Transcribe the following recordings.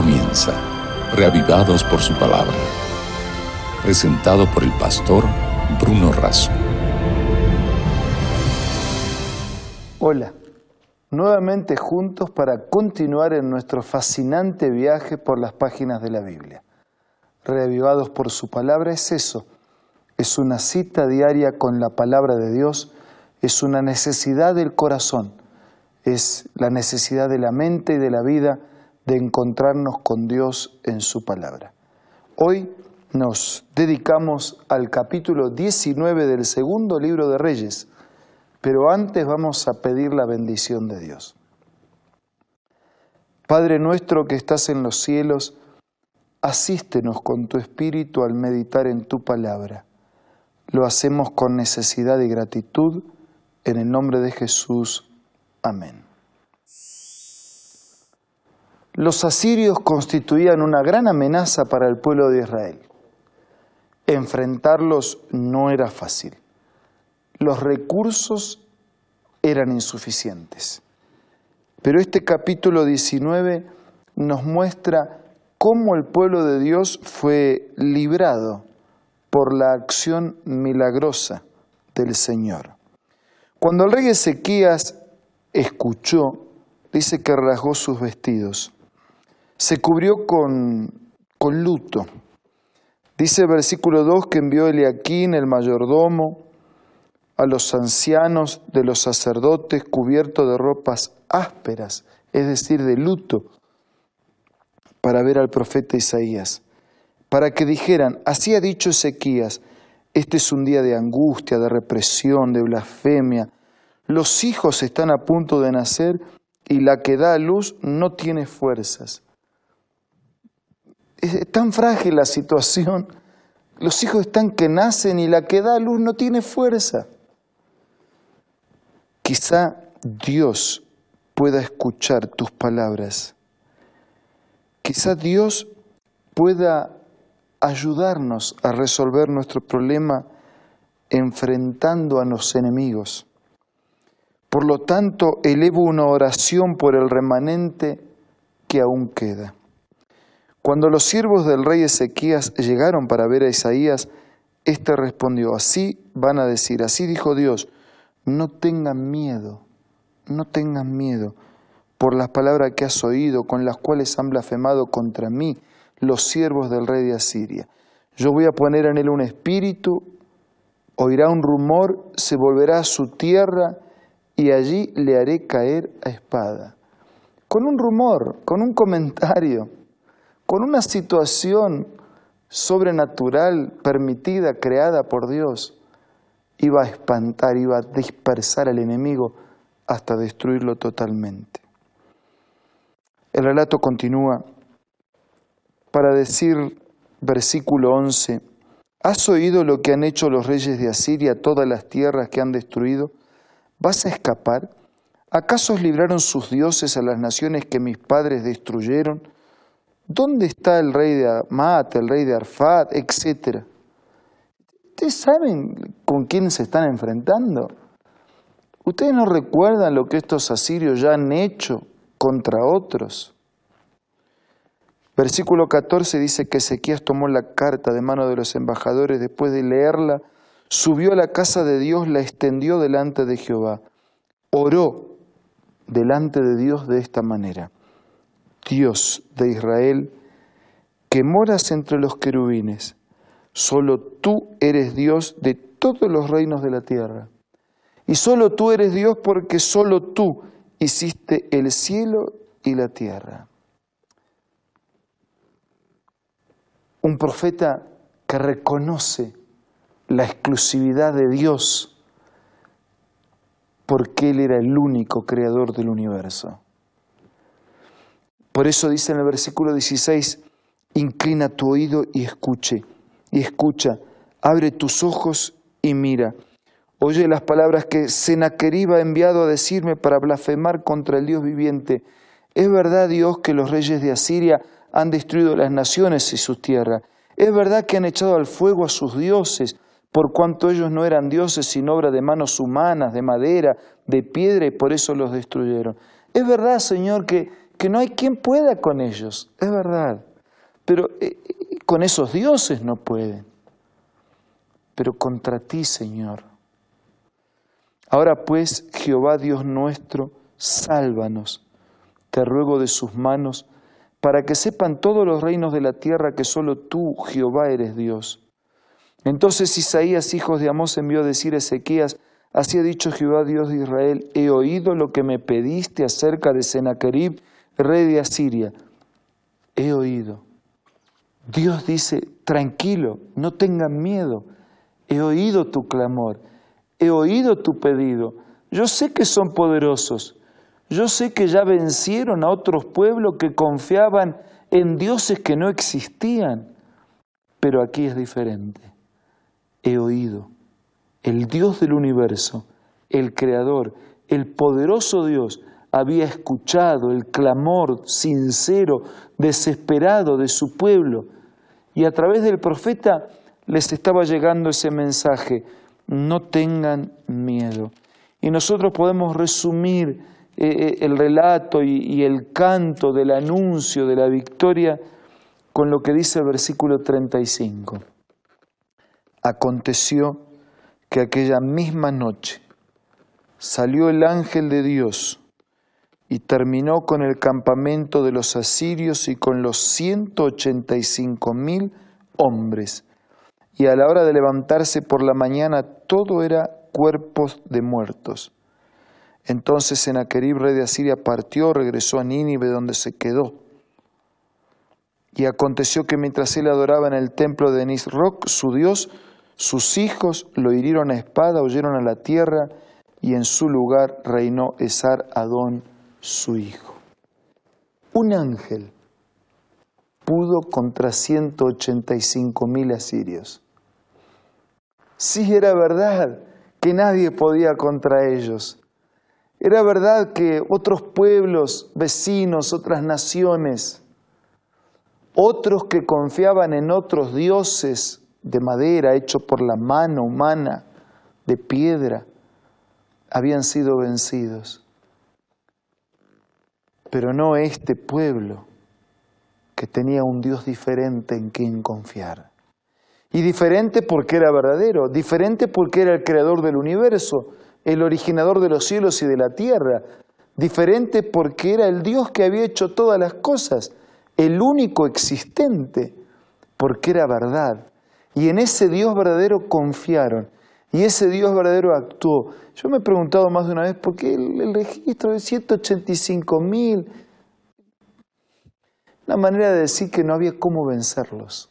comienza, reavivados por su palabra. Presentado por el pastor Bruno Razo. Hola, nuevamente juntos para continuar en nuestro fascinante viaje por las páginas de la Biblia. Reavivados por su palabra es eso, es una cita diaria con la palabra de Dios, es una necesidad del corazón, es la necesidad de la mente y de la vida de encontrarnos con Dios en su palabra. Hoy nos dedicamos al capítulo 19 del segundo libro de Reyes, pero antes vamos a pedir la bendición de Dios. Padre nuestro que estás en los cielos, asístenos con tu espíritu al meditar en tu palabra. Lo hacemos con necesidad y gratitud, en el nombre de Jesús. Amén. Los asirios constituían una gran amenaza para el pueblo de Israel. Enfrentarlos no era fácil. Los recursos eran insuficientes. Pero este capítulo 19 nos muestra cómo el pueblo de Dios fue librado por la acción milagrosa del Señor. Cuando el rey Ezequías escuchó, dice que rasgó sus vestidos se cubrió con, con luto. Dice el versículo 2 que envió Eliaquín, el mayordomo, a los ancianos de los sacerdotes cubiertos de ropas ásperas, es decir, de luto, para ver al profeta Isaías, para que dijeran, así ha dicho Ezequías, este es un día de angustia, de represión, de blasfemia, los hijos están a punto de nacer y la que da a luz no tiene fuerzas es tan frágil la situación. Los hijos están que nacen y la que da luz no tiene fuerza. Quizá Dios pueda escuchar tus palabras. Quizá Dios pueda ayudarnos a resolver nuestro problema enfrentando a los enemigos. Por lo tanto, elevo una oración por el remanente que aún queda. Cuando los siervos del rey Ezequías llegaron para ver a Isaías, éste respondió, así van a decir, así dijo Dios, no tengan miedo, no tengan miedo por las palabras que has oído, con las cuales han blasfemado contra mí los siervos del rey de Asiria. Yo voy a poner en él un espíritu, oirá un rumor, se volverá a su tierra y allí le haré caer a espada. Con un rumor, con un comentario con una situación sobrenatural, permitida, creada por Dios, iba a espantar, iba a dispersar al enemigo hasta destruirlo totalmente. El relato continúa para decir, versículo 11, ¿has oído lo que han hecho los reyes de Asiria, todas las tierras que han destruido? ¿Vas a escapar? ¿Acaso libraron sus dioses a las naciones que mis padres destruyeron? ¿Dónde está el rey de Amat, el rey de Arfat, etcétera? ¿Ustedes saben con quién se están enfrentando? ¿Ustedes no recuerdan lo que estos asirios ya han hecho contra otros? Versículo 14 dice que Ezequías tomó la carta de mano de los embajadores, después de leerla, subió a la casa de Dios, la extendió delante de Jehová, oró delante de Dios de esta manera. Dios de Israel, que moras entre los querubines, solo tú eres Dios de todos los reinos de la tierra. Y solo tú eres Dios porque solo tú hiciste el cielo y la tierra. Un profeta que reconoce la exclusividad de Dios porque Él era el único creador del universo. Por eso dice en el versículo 16, inclina tu oído y escuche, y escucha, abre tus ojos y mira. Oye las palabras que Sennacherib ha enviado a decirme para blasfemar contra el Dios viviente. Es verdad, Dios, que los reyes de Asiria han destruido las naciones y sus tierras. Es verdad que han echado al fuego a sus dioses, por cuanto ellos no eran dioses sino obra de manos humanas, de madera, de piedra, y por eso los destruyeron. Es verdad, Señor, que, que no hay quien pueda con ellos, es verdad. Pero eh, eh, con esos dioses no pueden. Pero contra ti, Señor. Ahora pues, Jehová Dios nuestro, sálvanos, te ruego de sus manos, para que sepan todos los reinos de la tierra que solo tú, Jehová, eres Dios. Entonces Isaías, hijo de Amós, envió a decir a Ezequías, Así ha dicho Jehová Dios de Israel, he oído lo que me pediste acerca de Sennacherib, rey de Asiria. He oído. Dios dice, tranquilo, no tengan miedo. He oído tu clamor, he oído tu pedido. Yo sé que son poderosos. Yo sé que ya vencieron a otros pueblos que confiaban en dioses que no existían. Pero aquí es diferente. He oído. El Dios del universo, el Creador, el poderoso Dios, había escuchado el clamor sincero, desesperado de su pueblo. Y a través del profeta les estaba llegando ese mensaje, no tengan miedo. Y nosotros podemos resumir eh, eh, el relato y, el canto del anuncio de la victoria con lo que dice el versículo 35. Aconteció que aquella misma noche salió el ángel de Dios y terminó con el campamento de los asirios y con los ciento ochenta y cinco mil hombres. Y a la hora de levantarse por la mañana todo era cuerpos de muertos. Entonces Senaquerib, rey de Asiria, partió, regresó a Nínive, donde se quedó. Y aconteció que mientras él adoraba en el templo de Nisroch, su dios, sus hijos lo hirieron a espada, huyeron a la tierra, y en su lugar reinó Esar Adón, su hijo. Un ángel pudo contra 185 mil asirios. Sí, era verdad que nadie podía contra ellos. Era verdad que otros pueblos, vecinos, otras naciones, otros que confiaban en otros dioses de madera hecho por la mano humana, de piedra, habían sido vencidos. Pero no este pueblo que tenía un Dios diferente en quien confiar. Y diferente porque era verdadero, diferente porque era el creador del universo, el originador de los cielos y de la tierra, diferente porque era el Dios que había hecho todas las cosas, el único existente, porque era verdad. Y en ese Dios verdadero confiaron. Y ese Dios verdadero actuó. Yo me he preguntado más de una vez por qué el, registro de 185 mil. Una manera de decir que no había cómo vencerlos.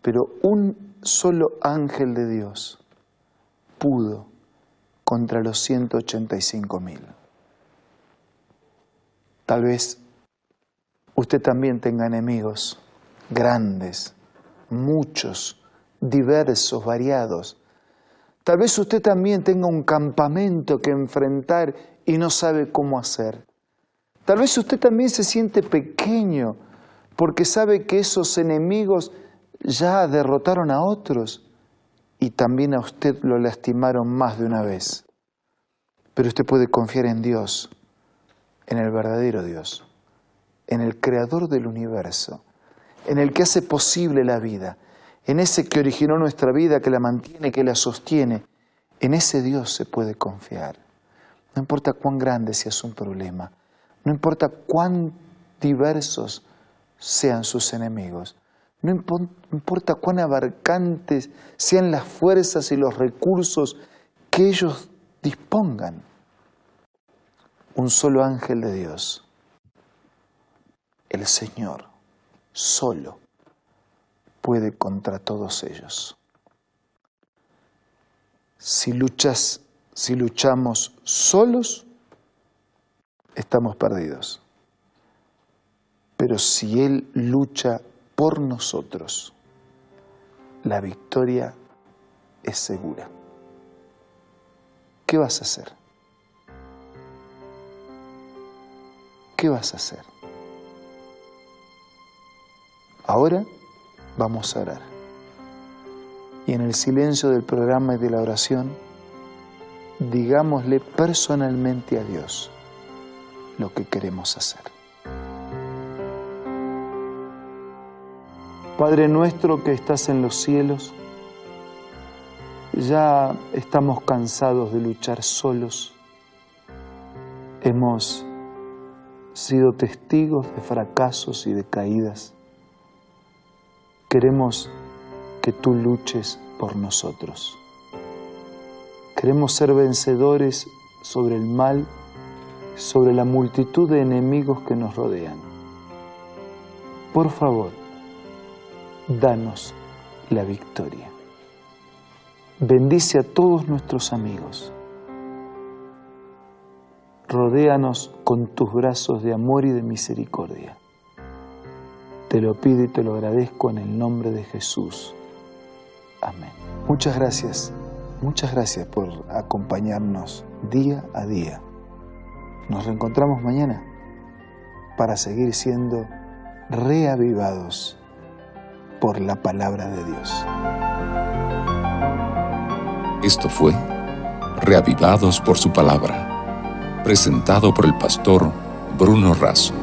Pero un solo ángel de Dios pudo contra los 185 mil. Tal vez usted también tenga enemigos grandes, muchos, diversos, variados. Tal vez usted también tenga un campamento que enfrentar y no sabe cómo hacer. Tal vez usted también se siente pequeño porque sabe que esos enemigos ya derrotaron a otros y también a usted lo lastimaron más de una vez. Pero usted puede confiar en Dios, en el verdadero Dios, en el creador del universo en el que hace posible la vida, en ese que originó nuestra vida, que la mantiene, que la sostiene, en ese Dios se puede confiar. No importa cuán grande sea su problema, no importa cuán diversos sean sus enemigos, no importa cuán abarcantes sean las fuerzas y los recursos que ellos dispongan. Un solo ángel de Dios, el Señor, solo puede contra todos ellos. Si luchas, si luchamos solos, estamos perdidos. Pero si Él lucha por nosotros, la victoria es segura. ¿Qué vas a hacer? ¿Qué vas a hacer? Ahora vamos a orar. Y en el silencio del programa y de la oración, digámosle personalmente a Dios lo que queremos hacer. Padre nuestro que estás en los cielos, ya estamos cansados de luchar solos. Hemos sido testigos de fracasos y de caídas. Queremos que tú luches por nosotros. Queremos ser vencedores sobre el mal, sobre la multitud de enemigos que nos rodean. Por favor, danos la victoria. Bendice a todos nuestros amigos. Rodéanos con tus brazos de amor y de misericordia. Te lo pido y te lo agradezco en el nombre de Jesús. Amén. Muchas gracias, muchas gracias por acompañarnos día a día. Nos reencontramos mañana para seguir siendo reavivados por la palabra de Dios. Esto fue Reavivados por su palabra, presentado por el pastor Bruno Razo.